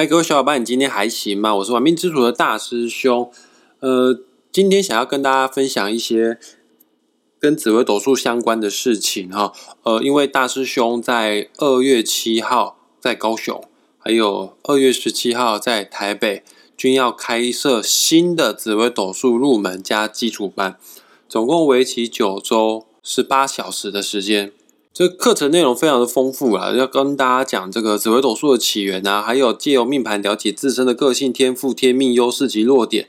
嗨，各位小伙伴，你今天还行吗？我是玩命之主的大师兄。呃，今天想要跟大家分享一些跟紫微斗数相关的事情哈。呃，因为大师兄在二月七号在高雄，还有二月十七号在台北，均要开设新的紫微斗数入门加基础班，总共为期九周，十八小时的时间。这课程内容非常的丰富啊，要跟大家讲这个紫微斗数的起源啊，还有借由命盘了解自身的个性、天赋、天命、优势及弱点，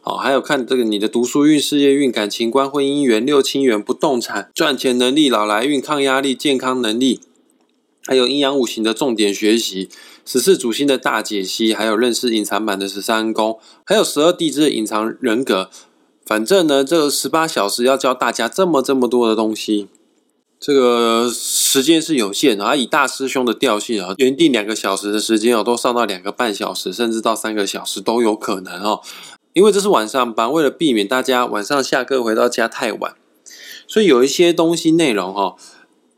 好，还有看这个你的读书运、事业运、感情观、婚姻缘、六亲缘、不动产、赚钱能力、老来运、抗压力、健康能力，还有阴阳五行的重点学习，十四主星的大解析，还有认识隐藏版的十三宫，还有十二地支的隐藏人格。反正呢，这十八小时要教大家这么这么多的东西。这个时间是有限的，而以大师兄的调性啊，原定两个小时的时间哦，都上到两个半小时，甚至到三个小时都有可能哦。因为这是晚上班，为了避免大家晚上下课回到家太晚，所以有一些东西内容哈，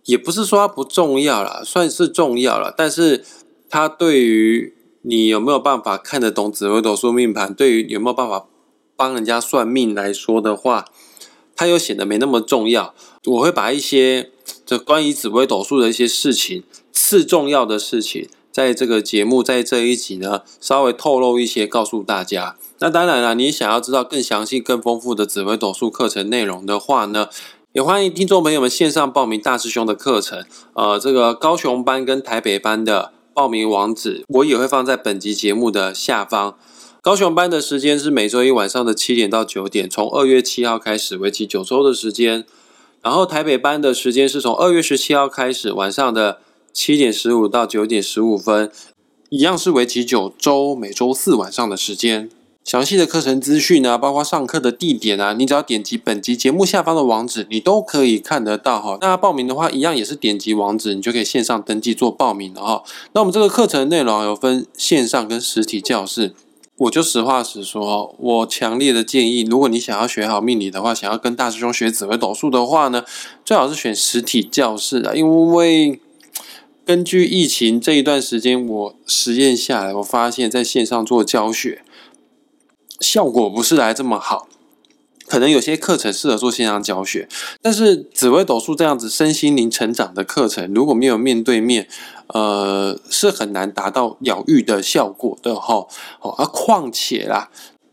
也不是说它不重要了，算是重要了，但是它对于你有没有办法看得懂紫微斗数命盘，对于有没有办法帮人家算命来说的话。它又显得没那么重要。我会把一些这关于紫微斗数的一些事情，次重要的事情，在这个节目在这一集呢，稍微透露一些，告诉大家。那当然了，你想要知道更详细、更丰富的紫微斗数课程内容的话呢，也欢迎听众朋友们线上报名大师兄的课程。呃，这个高雄班跟台北班的报名网址，我也会放在本集节目的下方。高雄班的时间是每周一晚上的七点到九点，从二月七号开始，为期九周的时间。然后台北班的时间是从二月十七号开始，晚上的七点十五到九点十五分，一样是为期九周，每周四晚上的时间。详细的课程资讯呢，包括上课的地点啊，你只要点击本集节目下方的网址，你都可以看得到哈。那报名的话，一样也是点击网址，你就可以线上登记做报名了哈。那我们这个课程内容有分线上跟实体教室。我就实话实说，我强烈的建议，如果你想要学好命理的话，想要跟大师兄学紫微斗数的话呢，最好是选实体教室啊，因为根据疫情这一段时间，我实验下来，我发现在线上做教学效果不是来这么好。可能有些课程适合做线上教学，但是紫微斗数这样子身心灵成长的课程，如果没有面对面，呃，是很难达到疗愈的效果的哈。哦，而况且啦，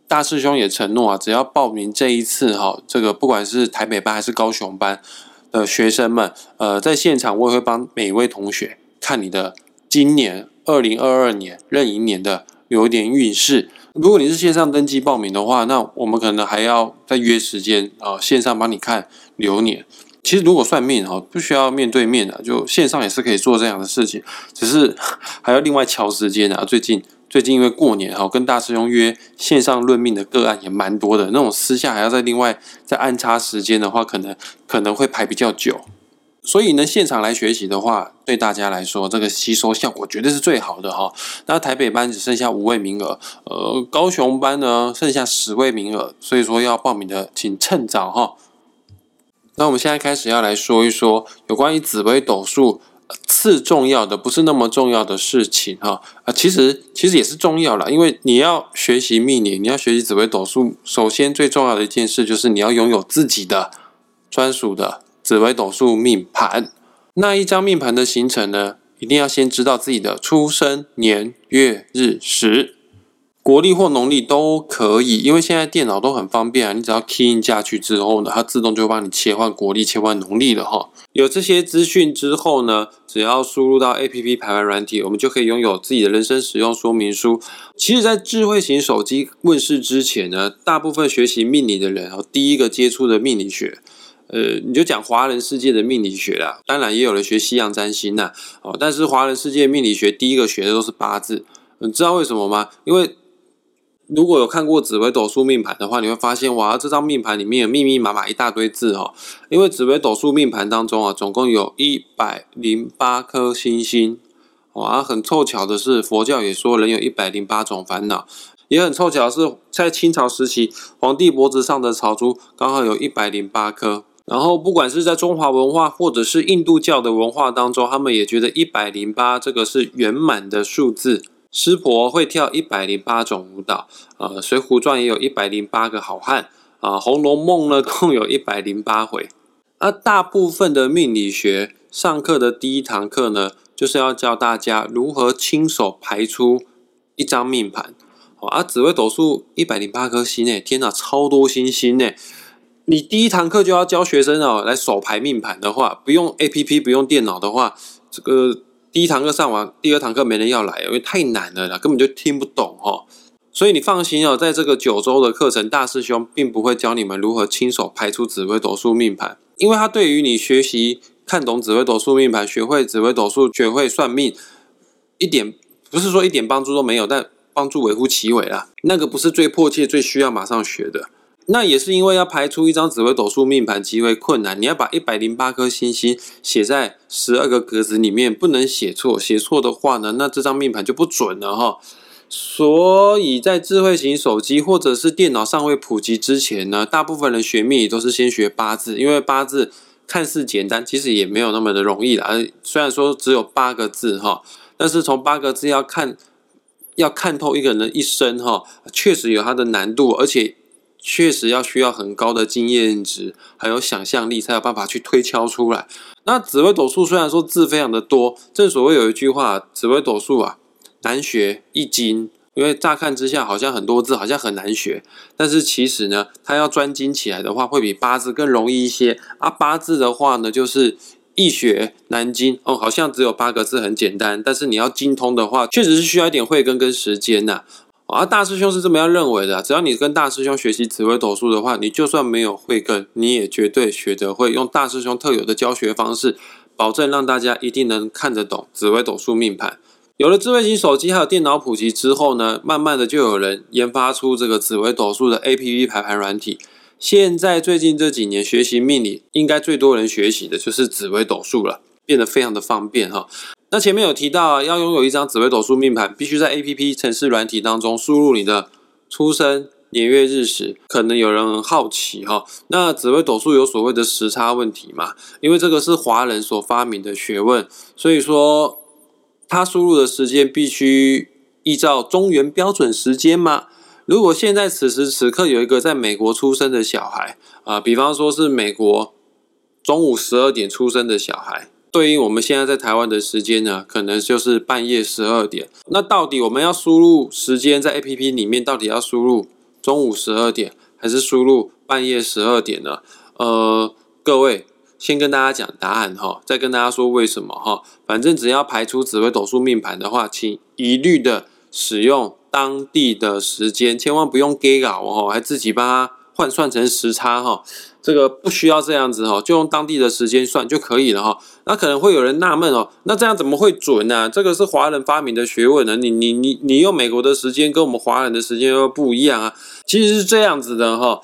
大师兄也承诺啊，只要报名这一次哈，这个不管是台北班还是高雄班的学生们，呃，在现场我也会帮每一位同学看你的今年二零二二年壬寅年的流年运势。如果你是线上登记报名的话，那我们可能还要再约时间啊，线上帮你看流年。其实如果算命哈，不需要面对面的，就线上也是可以做这样的事情，只是还要另外调时间啊。最近最近因为过年哈，跟大师兄约线上论命的个案也蛮多的，那种私下还要再另外再安插时间的话，可能可能会排比较久。所以呢，现场来学习的话，对大家来说，这个吸收效果绝对是最好的哈。那台北班只剩下五位名额，呃，高雄班呢剩下十位名额，所以说要报名的请趁早哈。那我们现在开始要来说一说有关于紫微斗数次重要的，不是那么重要的事情哈。啊，其实其实也是重要了，因为你要学习命理，你要学习紫微斗数，首先最重要的一件事就是你要拥有自己的专属的。紫微斗数命盘，那一张命盘的形成呢，一定要先知道自己的出生年月日时，国历或农历都可以，因为现在电脑都很方便啊，你只要 key in 下去之后呢，它自动就帮你切换国历、切换农历了哈。有这些资讯之后呢，只要输入到 A P P 排盘软体，我们就可以拥有自己的人生使用说明书。其实，在智慧型手机问世之前呢，大部分学习命理的人哦，第一个接触的命理学。呃，你就讲华人世界的命理学啦，当然也有人学西洋占星呐，哦，但是华人世界命理学第一个学的都是八字，你知道为什么吗？因为如果有看过紫微斗数命盘的话，你会发现哇，这张命盘里面有密密麻麻一大堆字哦，因为紫微斗数命盘当中啊，总共有一百零八颗星星，哇，很凑巧的是，佛教也说人有一百零八种烦恼，也很凑巧是，在清朝时期，皇帝脖子上的朝珠刚好有一百零八颗。然后，不管是在中华文化，或者是印度教的文化当中，他们也觉得一百零八这个是圆满的数字，湿婆会跳一百零八种舞蹈，呃，《水浒传》也有一百零八个好汉，啊，《红楼梦》呢 共有一百零八回。而大部分的命理学上课的第一堂课呢，就是要教大家如何亲手排出一张命盘。啊，紫微斗数一百零八颗星诶，天哪，超多星星呢！你第一堂课就要教学生哦，来手排命盘的话，不用 A P P，不用电脑的话，这个第一堂课上完，第二堂课没人要来，因为太难了啦，根本就听不懂哈。所以你放心哦，在这个九周的课程，大师兄并不会教你们如何亲手排出紫微斗数命盘，因为他对于你学习看懂紫微斗数命盘，学会紫微斗数，学会算命，一点不是说一点帮助都没有，但。帮助微乎其微啦，那个不是最迫切、最需要马上学的。那也是因为要排出一张紫微斗数命盘极为困难，你要把一百零八颗星星写在十二个格子里面，不能写错，写错的话呢，那这张命盘就不准了哈。所以在智慧型手机或者是电脑尚未普及之前呢，大部分人学命理都是先学八字，因为八字看似简单，其实也没有那么的容易啦。虽然说只有八个字哈，但是从八个字要看。要看透一个人的一生，哈，确实有它的难度，而且确实要需要很高的经验值，还有想象力，才有办法去推敲出来。那紫微斗数虽然说字非常的多，正所谓有一句话，紫微斗数啊难学易精，因为乍看之下好像很多字，好像很难学，但是其实呢，它要专精起来的话，会比八字更容易一些。啊，八字的话呢，就是。易学难精哦，好像只有八个字很简单，但是你要精通的话，确实是需要一点慧根跟时间呐。而大师兄是这么样认为的，只要你跟大师兄学习紫微斗数的话，你就算没有慧根，你也绝对学得会，用大师兄特有的教学方式，保证让大家一定能看得懂紫微斗数命盘。有了智慧型手机还有电脑普及之后呢，慢慢的就有人研发出这个紫微斗数的 A P P 排盘软体。现在最近这几年学习命理，应该最多人学习的就是紫微斗数了，变得非常的方便哈。那前面有提到，要拥有一张紫微斗数命盘，必须在 A P P 城市软体当中输入你的出生年月日时。可能有人很好奇哈，那紫微斗数有所谓的时差问题吗？因为这个是华人所发明的学问，所以说他输入的时间必须依照中原标准时间吗？如果现在此时此刻有一个在美国出生的小孩啊，比方说是美国中午十二点出生的小孩，对应我们现在在台湾的时间呢，可能就是半夜十二点。那到底我们要输入时间在 A P P 里面，到底要输入中午十二点还是输入半夜十二点呢？呃，各位先跟大家讲答案哈，再跟大家说为什么哈。反正只要排出紫微斗数命盘的话，请一律的使用。当地的时间千万不用给稿哦，还自己把它换算成时差哈，这个不需要这样子哈，就用当地的时间算就可以了哈。那可能会有人纳闷哦，那这样怎么会准呢？这个是华人发明的学问呢，你你你你用美国的时间跟我们华人的时间又不一样啊。其实是这样子的哈，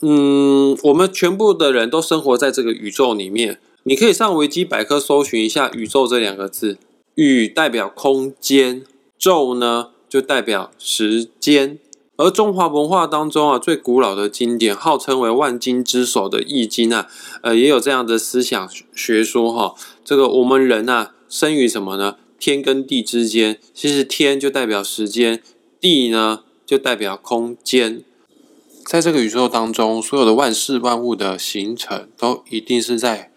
嗯，我们全部的人都生活在这个宇宙里面，你可以上维基百科搜寻一下“宇宙”这两个字，“宇”代表空间，“宙”呢？就代表时间，而中华文化当中啊，最古老的经典，号称为万经之首的《易经》啊，呃，也有这样的思想学说哈。这个我们人啊，生于什么呢？天跟地之间，其实天就代表时间，地呢就代表空间。在这个宇宙当中，所有的万事万物的形成，都一定是在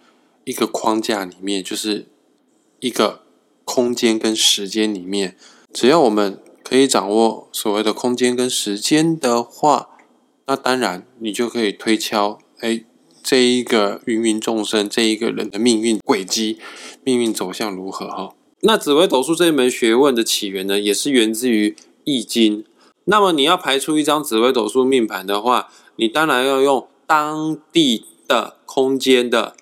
一个框架里面，就是一个空间跟时间里面，只要我们。可以掌握所谓的空间跟时间的话，那当然你就可以推敲，哎，这一个芸芸众生，这一个人的命运轨迹、命运走向如何？哈，那紫微斗数这一门学问的起源呢，也是源自于易经。那么你要排出一张紫微斗数命盘的话，你当然要用当地的空间的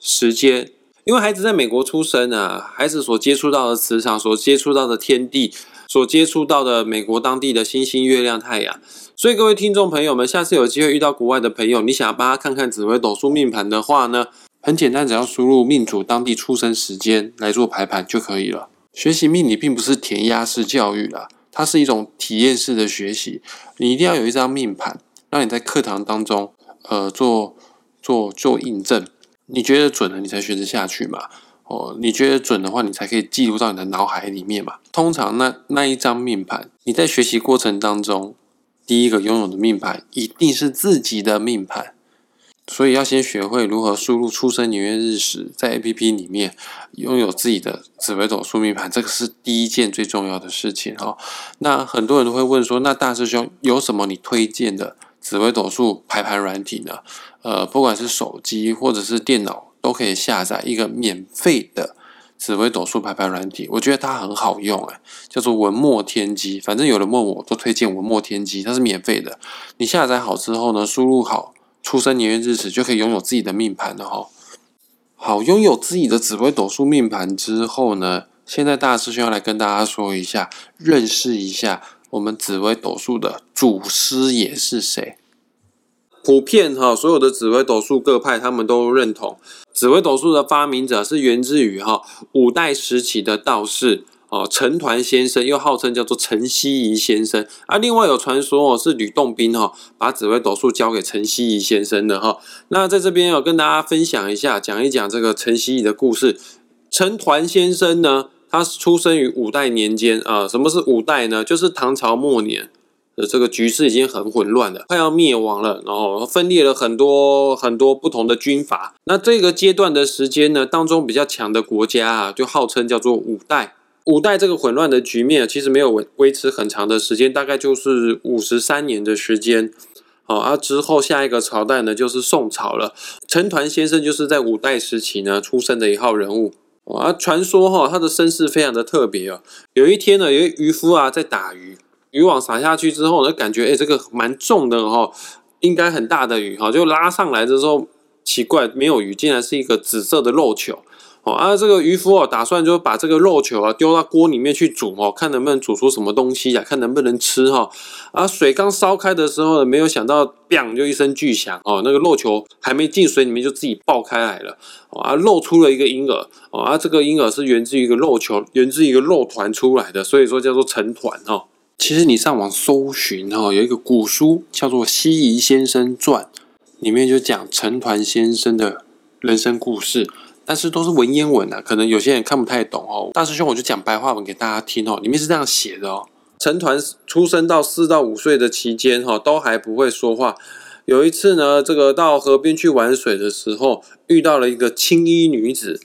时间，因为孩子在美国出生啊，孩子所接触到的磁场，所接触到的天地。所接触到的美国当地的星星、月亮、太阳，所以各位听众朋友们，下次有机会遇到国外的朋友，你想要帮他看看紫微斗数命盘的话呢，很简单，只要输入命主当地出生时间来做排盘就可以了。学习命理并不是填鸭式教育啦，它是一种体验式的学习。你一定要有一张命盘，让你在课堂当中，呃，做做做印证，你觉得准了，你才学得下去嘛。哦，你觉得准的话，你才可以记录到你的脑海里面嘛。通常那那一张命盘，你在学习过程当中，第一个拥有的命盘一定是自己的命盘，所以要先学会如何输入出生年月日时，在 A P P 里面拥有自己的紫微斗数命盘，这个是第一件最重要的事情哈。那很多人都会问说，那大师兄有什么你推荐的紫微斗数排盘软体呢？呃，不管是手机或者是电脑。都可以下载一个免费的紫微斗数排盘软体，我觉得它很好用哎，叫做文墨天机。反正有人问我，都推荐文墨天机，它是免费的。你下载好之后呢，输入好出生年月日时，就可以拥有自己的命盘了哈。好，拥有自己的紫微斗数命盘之后呢，现在大师兄要来跟大家说一下，认识一下我们紫微斗数的祖师爷是谁。普遍哈，所有的紫微斗数各派他们都认同。紫微斗数的发明者是源自于哈五代时期的道士哦，陈抟先生，又号称叫做陈希夷先生。啊，另外有传说哦，是吕洞宾哈把紫微斗数交给陈希夷先生的哈。那在这边要跟大家分享一下，讲一讲这个陈希夷的故事。陈抟先生呢，他出生于五代年间啊。什么是五代呢？就是唐朝末年。的这个局势已经很混乱了，快要灭亡了，然后分裂了很多很多不同的军阀。那这个阶段的时间呢，当中比较强的国家啊，就号称叫做五代。五代这个混乱的局面其实没有维维持很长的时间，大概就是五十三年的时间。好，而之后下一个朝代呢，就是宋朝了。陈抟先生就是在五代时期呢出生的一号人物。啊，传说哈，他的身世非常的特别哦。有一天呢，有一渔夫啊在打鱼。渔网撒下去之后呢，感觉哎，这个蛮重的哈，应该很大的鱼哈，就拉上来的时候，奇怪，没有鱼，竟然是一个紫色的肉球哦。啊，这个渔夫哦，打算就把这个肉球啊丢到锅里面去煮哦，看能不能煮出什么东西呀，看能不能吃哈。啊，水刚烧开的时候呢，没有想到，bang 就一声巨响哦，那个肉球还没进水里面就自己爆开来了啊，露出了一个婴儿哦，啊，这个婴儿是源自于一个肉球，源自一个肉团出来的，所以说叫做成团哈。其实你上网搜寻哈，有一个古书叫做《西夷先生传》，里面就讲陈抟先生的人生故事，但是都是文言文啊，可能有些人看不太懂哦。大师兄，我就讲白话文给大家听哦。里面是这样写的哦：陈抟出生到四到五岁的期间哈，都还不会说话。有一次呢，这个到河边去玩水的时候，遇到了一个青衣女子。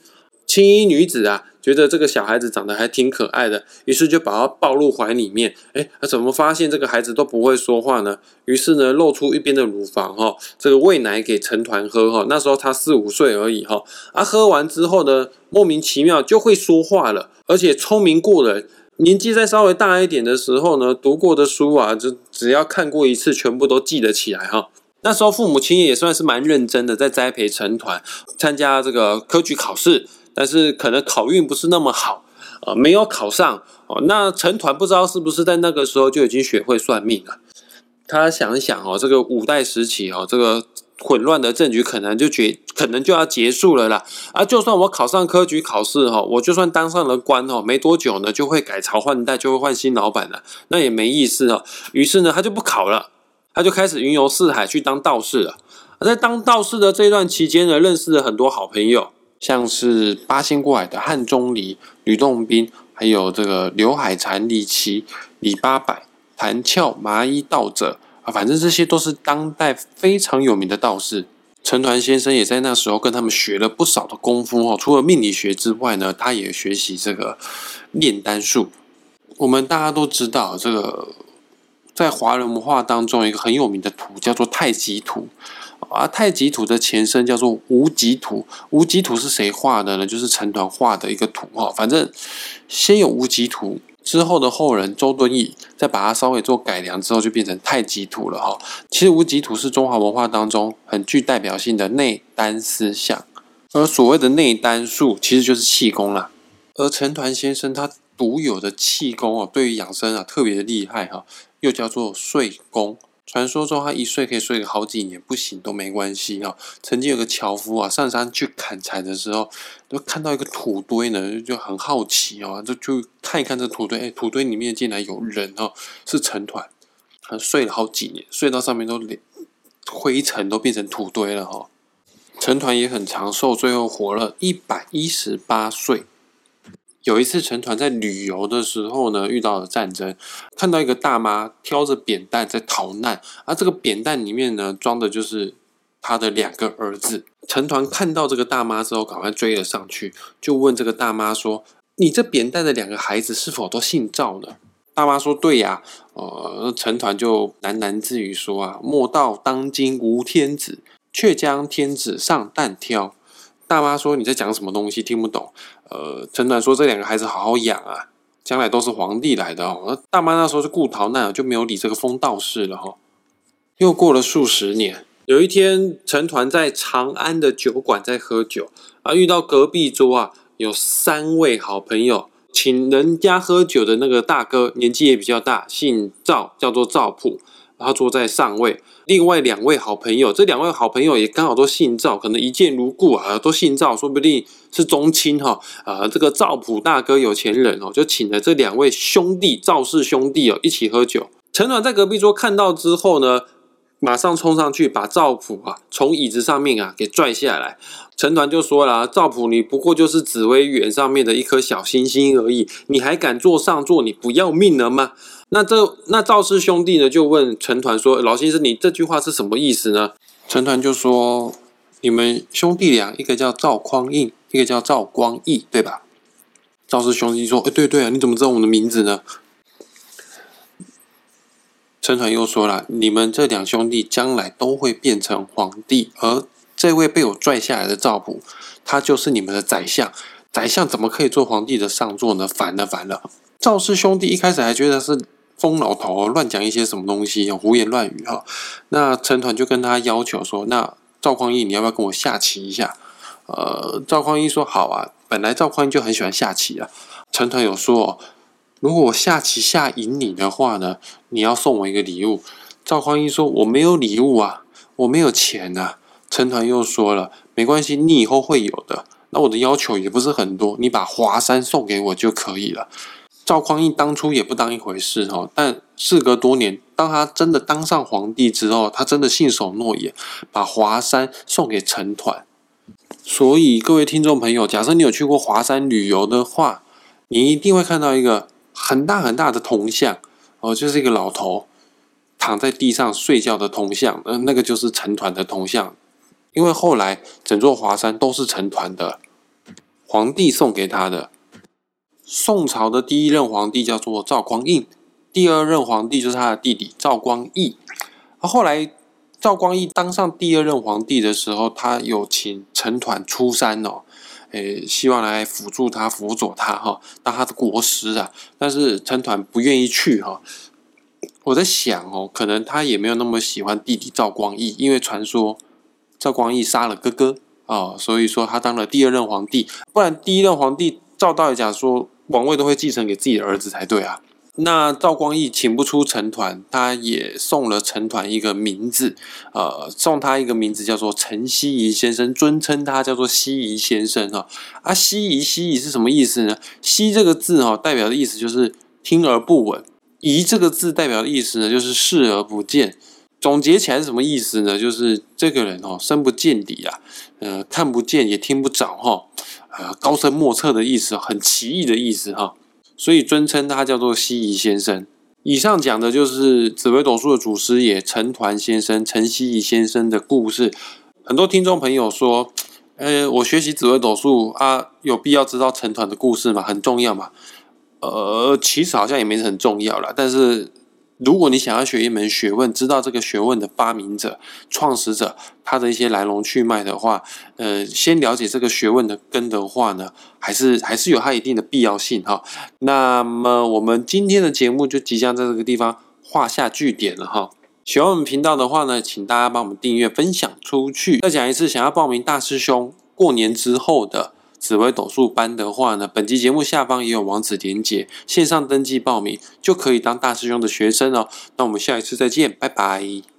青衣女子啊。觉得这个小孩子长得还挺可爱的，于是就把他抱入怀里面。哎，他怎么发现这个孩子都不会说话呢？于是呢，露出一边的乳房哈，这个喂奶给成团喝哈。那时候他四五岁而已哈。啊，喝完之后呢，莫名其妙就会说话了，而且聪明过人。年纪再稍微大一点的时候呢，读过的书啊，就只要看过一次，全部都记得起来哈。那时候父母亲也算是蛮认真的，在栽培成团，参加这个科举考试。但是可能考运不是那么好，啊，没有考上哦。那成团不知道是不是在那个时候就已经学会算命了。他想一想哦，这个五代时期哦，这个混乱的政局可能就结，可能就要结束了啦。啊，就算我考上科举考试哈，我就算当上了官哦，没多久呢就会改朝换代，就会换新老板了，那也没意思哦。于是呢，他就不考了，他就开始云游四海去当道士了。在当道士的这段期间呢，认识了很多好朋友。像是八仙过海的汉钟离、吕洞宾，还有这个刘海禅、李琦、李八百、谭翘、麻衣道者啊，反正这些都是当代非常有名的道士。陈抟先生也在那时候跟他们学了不少的功夫哦。除了命理学之外呢，他也学习这个炼丹术。我们大家都知道，这个在华人文化当中，一个很有名的图叫做太极图。啊，太极图的前身叫做无极图。无极图是谁画的呢？就是陈抟画的一个图哈。反正先有无极图，之后的后人周敦颐再把它稍微做改良之后，就变成太极图了哈。其实无极图是中华文化当中很具代表性的内丹思想，而所谓的内丹术其实就是气功啦。而陈抟先生他独有的气功哦，对于养生啊特别的厉害哈，又叫做睡功。传说中，他一睡可以睡个好几年，不醒都没关系哈。曾经有个樵夫啊，上山去砍柴的时候，就看到一个土堆呢，就很好奇哦，就就看一看这土堆，哎，土堆里面竟然有人哦，是成团，他睡了好几年，睡到上面都连灰尘都变成土堆了哈。成团也很长寿，最后活了一百一十八岁。有一次，陈团在旅游的时候呢，遇到了战争，看到一个大妈挑着扁担在逃难，而这个扁担里面呢，装的就是他的两个儿子。陈团看到这个大妈之后，赶快追了上去，就问这个大妈说：“你这扁担的两个孩子是否都姓赵呢？”大妈说：“对呀。”呃，陈团就喃喃自语说：“啊，莫道当今无天子，却将天子上担挑。”大妈说：“你在讲什么东西？听不懂。”呃，陈团说：“这两个孩子好好养啊，将来都是皇帝来的哦。”大妈那时候是顾逃难，就没有理这个疯道士了哈。又过了数十年。有一天，陈团在长安的酒馆在喝酒啊，遇到隔壁桌啊有三位好朋友，请人家喝酒的那个大哥年纪也比较大，姓赵，叫做赵普，然后坐在上位。另外两位好朋友，这两位好朋友也刚好都姓赵，可能一见如故啊，都姓赵，说不定是宗亲哈。啊，这个赵普大哥有钱人哦，就请了这两位兄弟赵氏兄弟哦一起喝酒。陈暖在隔壁桌看到之后呢？马上冲上去把赵普啊从椅子上面啊给拽下来。陈团就说了：“赵普，你不过就是紫薇园上面的一颗小星星而已，你还敢坐上座？你不要命了吗？”那这那赵氏兄弟呢就问陈团说：“老先生，你这句话是什么意思呢？”陈团就说：“你们兄弟俩，一个叫赵匡胤，一个叫赵光义，对吧？”赵氏兄弟说：“哎，对对啊，你怎么知道我们的名字呢？”陈团又说了：“你们这两兄弟将来都会变成皇帝，而这位被我拽下来的赵普，他就是你们的宰相。宰相怎么可以做皇帝的上座呢？烦了烦了！”赵氏兄弟一开始还觉得是疯老头乱讲一些什么东西，胡言乱语哈。那陈团就跟他要求说：“那赵匡胤，你要不要跟我下棋一下？”呃，赵匡胤说：“好啊。”本来赵匡胤就很喜欢下棋啊。陈团有说。如果我下棋下赢你的话呢，你要送我一个礼物。赵匡胤说：“我没有礼物啊，我没有钱啊。”陈团又说了：“没关系，你以后会有的。那我的要求也不是很多，你把华山送给我就可以了。”赵匡胤当初也不当一回事哈，但事隔多年，当他真的当上皇帝之后，他真的信守诺言，把华山送给陈团。所以各位听众朋友，假设你有去过华山旅游的话，你一定会看到一个。很大很大的铜像哦，就是一个老头躺在地上睡觉的铜像，呃，那个就是成团的铜像。因为后来整座华山都是成团的，皇帝送给他的。宋朝的第一任皇帝叫做赵匡胤，第二任皇帝就是他的弟弟赵光义。后来赵光义当上第二任皇帝的时候，他有请陈团出山哦。诶，希望来辅助他、辅佐他哈，当他的国师啊。但是陈团不愿意去哈。我在想哦，可能他也没有那么喜欢弟弟赵光义，因为传说赵光义杀了哥哥啊，所以说他当了第二任皇帝。不然第一任皇帝照道理讲说，王位都会继承给自己的儿子才对啊。那赵光义请不出陈团，他也送了陈团一个名字，呃，送他一个名字叫做陈希夷先生，尊称他叫做希夷先生哈。啊，希夷希夷是什么意思呢？希这个字哈，代表的意思就是听而不闻；夷这个字代表的意思呢，就是视而不见。总结起来是什么意思呢？就是这个人哦，深不见底啊，呃，看不见也听不着哈，呃，高深莫测的意思，很奇异的意思哈。所以尊称他叫做西夷先生。以上讲的就是紫微斗数的祖师爷陈团先生、陈西夷先生的故事。很多听众朋友说：“呃，我学习紫微斗数啊，有必要知道陈团的故事吗？很重要吗？”呃，其实好像也没很重要了，但是。如果你想要学一门学问，知道这个学问的发明者、创始者他的一些来龙去脉的话，呃，先了解这个学问的根的话呢，还是还是有它一定的必要性哈。那么我们今天的节目就即将在这个地方画下句点了哈。喜欢我们频道的话呢，请大家帮我们订阅、分享出去。再讲一次，想要报名大师兄过年之后的。紫微斗数班的话呢，本集节目下方也有网址连结，线上登记报名就可以当大师兄的学生哦。那我们下一次再见，拜拜。